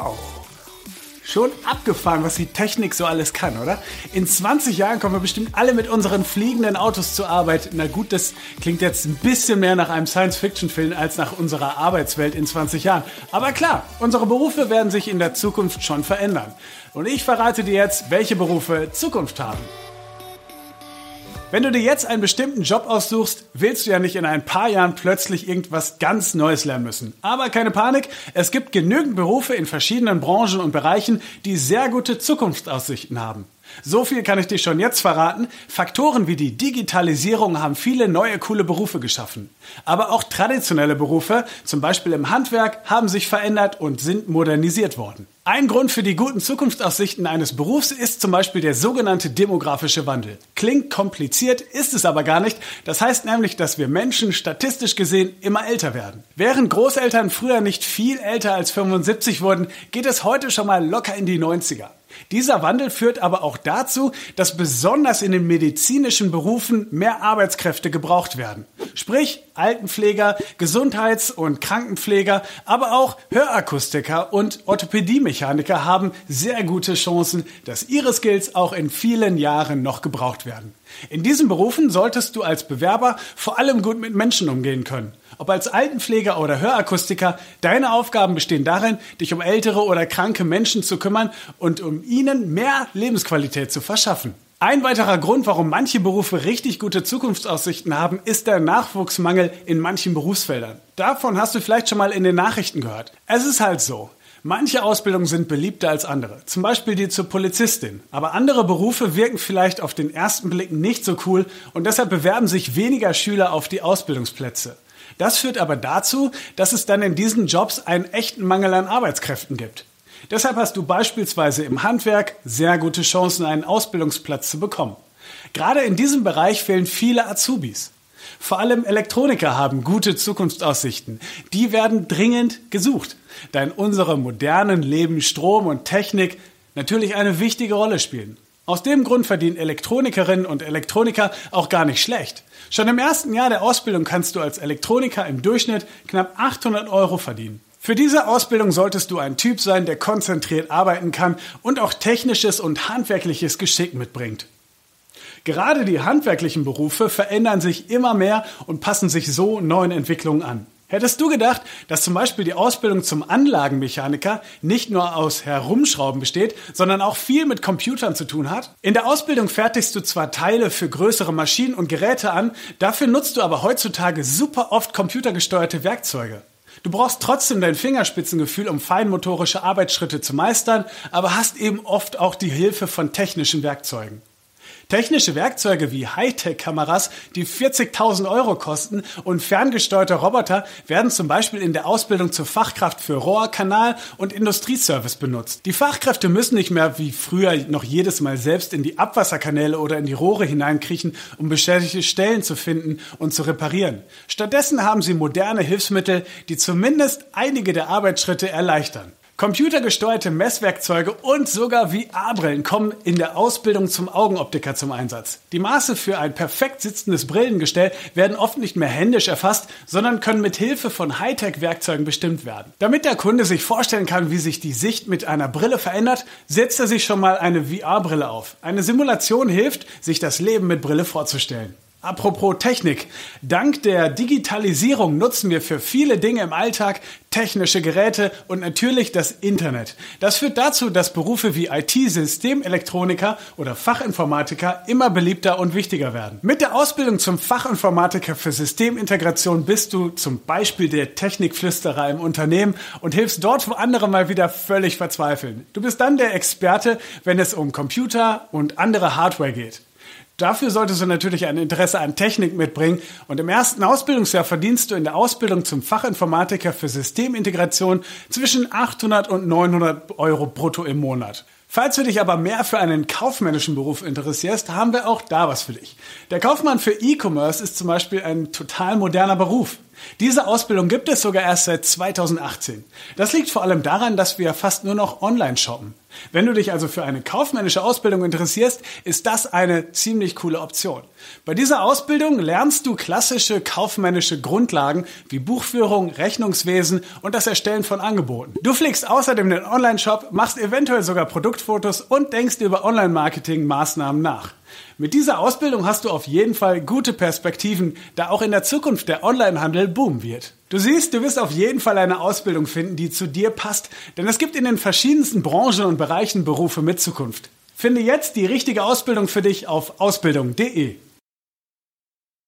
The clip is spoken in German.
Wow. Schon abgefahren, was die Technik so alles kann, oder? In 20 Jahren kommen wir bestimmt alle mit unseren fliegenden Autos zur Arbeit. Na gut, das klingt jetzt ein bisschen mehr nach einem Science-Fiction-Film als nach unserer Arbeitswelt in 20 Jahren. Aber klar, unsere Berufe werden sich in der Zukunft schon verändern. Und ich verrate dir jetzt, welche Berufe Zukunft haben. Wenn du dir jetzt einen bestimmten Job aussuchst, willst du ja nicht in ein paar Jahren plötzlich irgendwas ganz Neues lernen müssen. Aber keine Panik, es gibt genügend Berufe in verschiedenen Branchen und Bereichen, die sehr gute Zukunftsaussichten haben. So viel kann ich dir schon jetzt verraten. Faktoren wie die Digitalisierung haben viele neue coole Berufe geschaffen. Aber auch traditionelle Berufe, zum Beispiel im Handwerk, haben sich verändert und sind modernisiert worden. Ein Grund für die guten Zukunftsaussichten eines Berufs ist zum Beispiel der sogenannte demografische Wandel. Klingt kompliziert, ist es aber gar nicht. Das heißt nämlich, dass wir Menschen statistisch gesehen immer älter werden. Während Großeltern früher nicht viel älter als 75 wurden, geht es heute schon mal locker in die 90er. Dieser Wandel führt aber auch dazu, dass besonders in den medizinischen Berufen mehr Arbeitskräfte gebraucht werden. Sprich Altenpfleger, Gesundheits- und Krankenpfleger, aber auch Hörakustiker und Orthopädiemechaniker haben sehr gute Chancen, dass ihre Skills auch in vielen Jahren noch gebraucht werden. In diesen Berufen solltest du als Bewerber vor allem gut mit Menschen umgehen können. Ob als Altenpfleger oder Hörakustiker, deine Aufgaben bestehen darin, dich um ältere oder kranke Menschen zu kümmern und um ihnen mehr Lebensqualität zu verschaffen. Ein weiterer Grund, warum manche Berufe richtig gute Zukunftsaussichten haben, ist der Nachwuchsmangel in manchen Berufsfeldern. Davon hast du vielleicht schon mal in den Nachrichten gehört. Es ist halt so. Manche Ausbildungen sind beliebter als andere, zum Beispiel die zur Polizistin. Aber andere Berufe wirken vielleicht auf den ersten Blick nicht so cool und deshalb bewerben sich weniger Schüler auf die Ausbildungsplätze. Das führt aber dazu, dass es dann in diesen Jobs einen echten Mangel an Arbeitskräften gibt. Deshalb hast du beispielsweise im Handwerk sehr gute Chancen, einen Ausbildungsplatz zu bekommen. Gerade in diesem Bereich fehlen viele Azubis. Vor allem Elektroniker haben gute Zukunftsaussichten. Die werden dringend gesucht, da in unserem modernen Leben Strom und Technik natürlich eine wichtige Rolle spielen. Aus dem Grund verdienen Elektronikerinnen und Elektroniker auch gar nicht schlecht. Schon im ersten Jahr der Ausbildung kannst du als Elektroniker im Durchschnitt knapp 800 Euro verdienen. Für diese Ausbildung solltest du ein Typ sein, der konzentriert arbeiten kann und auch technisches und handwerkliches Geschick mitbringt. Gerade die handwerklichen Berufe verändern sich immer mehr und passen sich so neuen Entwicklungen an. Hättest du gedacht, dass zum Beispiel die Ausbildung zum Anlagenmechaniker nicht nur aus Herumschrauben besteht, sondern auch viel mit Computern zu tun hat? In der Ausbildung fertigst du zwar Teile für größere Maschinen und Geräte an, dafür nutzt du aber heutzutage super oft computergesteuerte Werkzeuge. Du brauchst trotzdem dein Fingerspitzengefühl, um feinmotorische Arbeitsschritte zu meistern, aber hast eben oft auch die Hilfe von technischen Werkzeugen. Technische Werkzeuge wie Hightech-Kameras, die 40.000 Euro kosten und ferngesteuerte Roboter werden zum Beispiel in der Ausbildung zur Fachkraft für Rohr, Kanal und Industrieservice benutzt. Die Fachkräfte müssen nicht mehr wie früher noch jedes Mal selbst in die Abwasserkanäle oder in die Rohre hineinkriechen, um beschädigte Stellen zu finden und zu reparieren. Stattdessen haben sie moderne Hilfsmittel, die zumindest einige der Arbeitsschritte erleichtern. Computergesteuerte Messwerkzeuge und sogar VR-Brillen kommen in der Ausbildung zum Augenoptiker zum Einsatz. Die Maße für ein perfekt sitzendes Brillengestell werden oft nicht mehr händisch erfasst, sondern können mit Hilfe von Hightech-Werkzeugen bestimmt werden. Damit der Kunde sich vorstellen kann, wie sich die Sicht mit einer Brille verändert, setzt er sich schon mal eine VR-Brille auf. Eine Simulation hilft, sich das Leben mit Brille vorzustellen. Apropos Technik. Dank der Digitalisierung nutzen wir für viele Dinge im Alltag technische Geräte und natürlich das Internet. Das führt dazu, dass Berufe wie IT-Systemelektroniker oder Fachinformatiker immer beliebter und wichtiger werden. Mit der Ausbildung zum Fachinformatiker für Systemintegration bist du zum Beispiel der Technikflüsterer im Unternehmen und hilfst dort, wo andere mal wieder völlig verzweifeln. Du bist dann der Experte, wenn es um Computer und andere Hardware geht. Dafür solltest du natürlich ein Interesse an Technik mitbringen und im ersten Ausbildungsjahr verdienst du in der Ausbildung zum Fachinformatiker für Systemintegration zwischen 800 und 900 Euro brutto im Monat. Falls du dich aber mehr für einen kaufmännischen Beruf interessierst, haben wir auch da was für dich. Der Kaufmann für E-Commerce ist zum Beispiel ein total moderner Beruf. Diese Ausbildung gibt es sogar erst seit 2018. Das liegt vor allem daran, dass wir fast nur noch online shoppen. Wenn du dich also für eine kaufmännische Ausbildung interessierst, ist das eine ziemlich coole Option. Bei dieser Ausbildung lernst du klassische kaufmännische Grundlagen wie Buchführung, Rechnungswesen und das Erstellen von Angeboten. Du pflegst außerdem den Online-Shop, machst eventuell sogar Produktfotos und denkst über Online-Marketing-Maßnahmen nach. Mit dieser Ausbildung hast du auf jeden Fall gute Perspektiven, da auch in der Zukunft der Onlinehandel boomen wird. Du siehst, du wirst auf jeden Fall eine Ausbildung finden, die zu dir passt, denn es gibt in den verschiedensten Branchen und Bereichen Berufe mit Zukunft. Finde jetzt die richtige Ausbildung für dich auf ausbildung.de.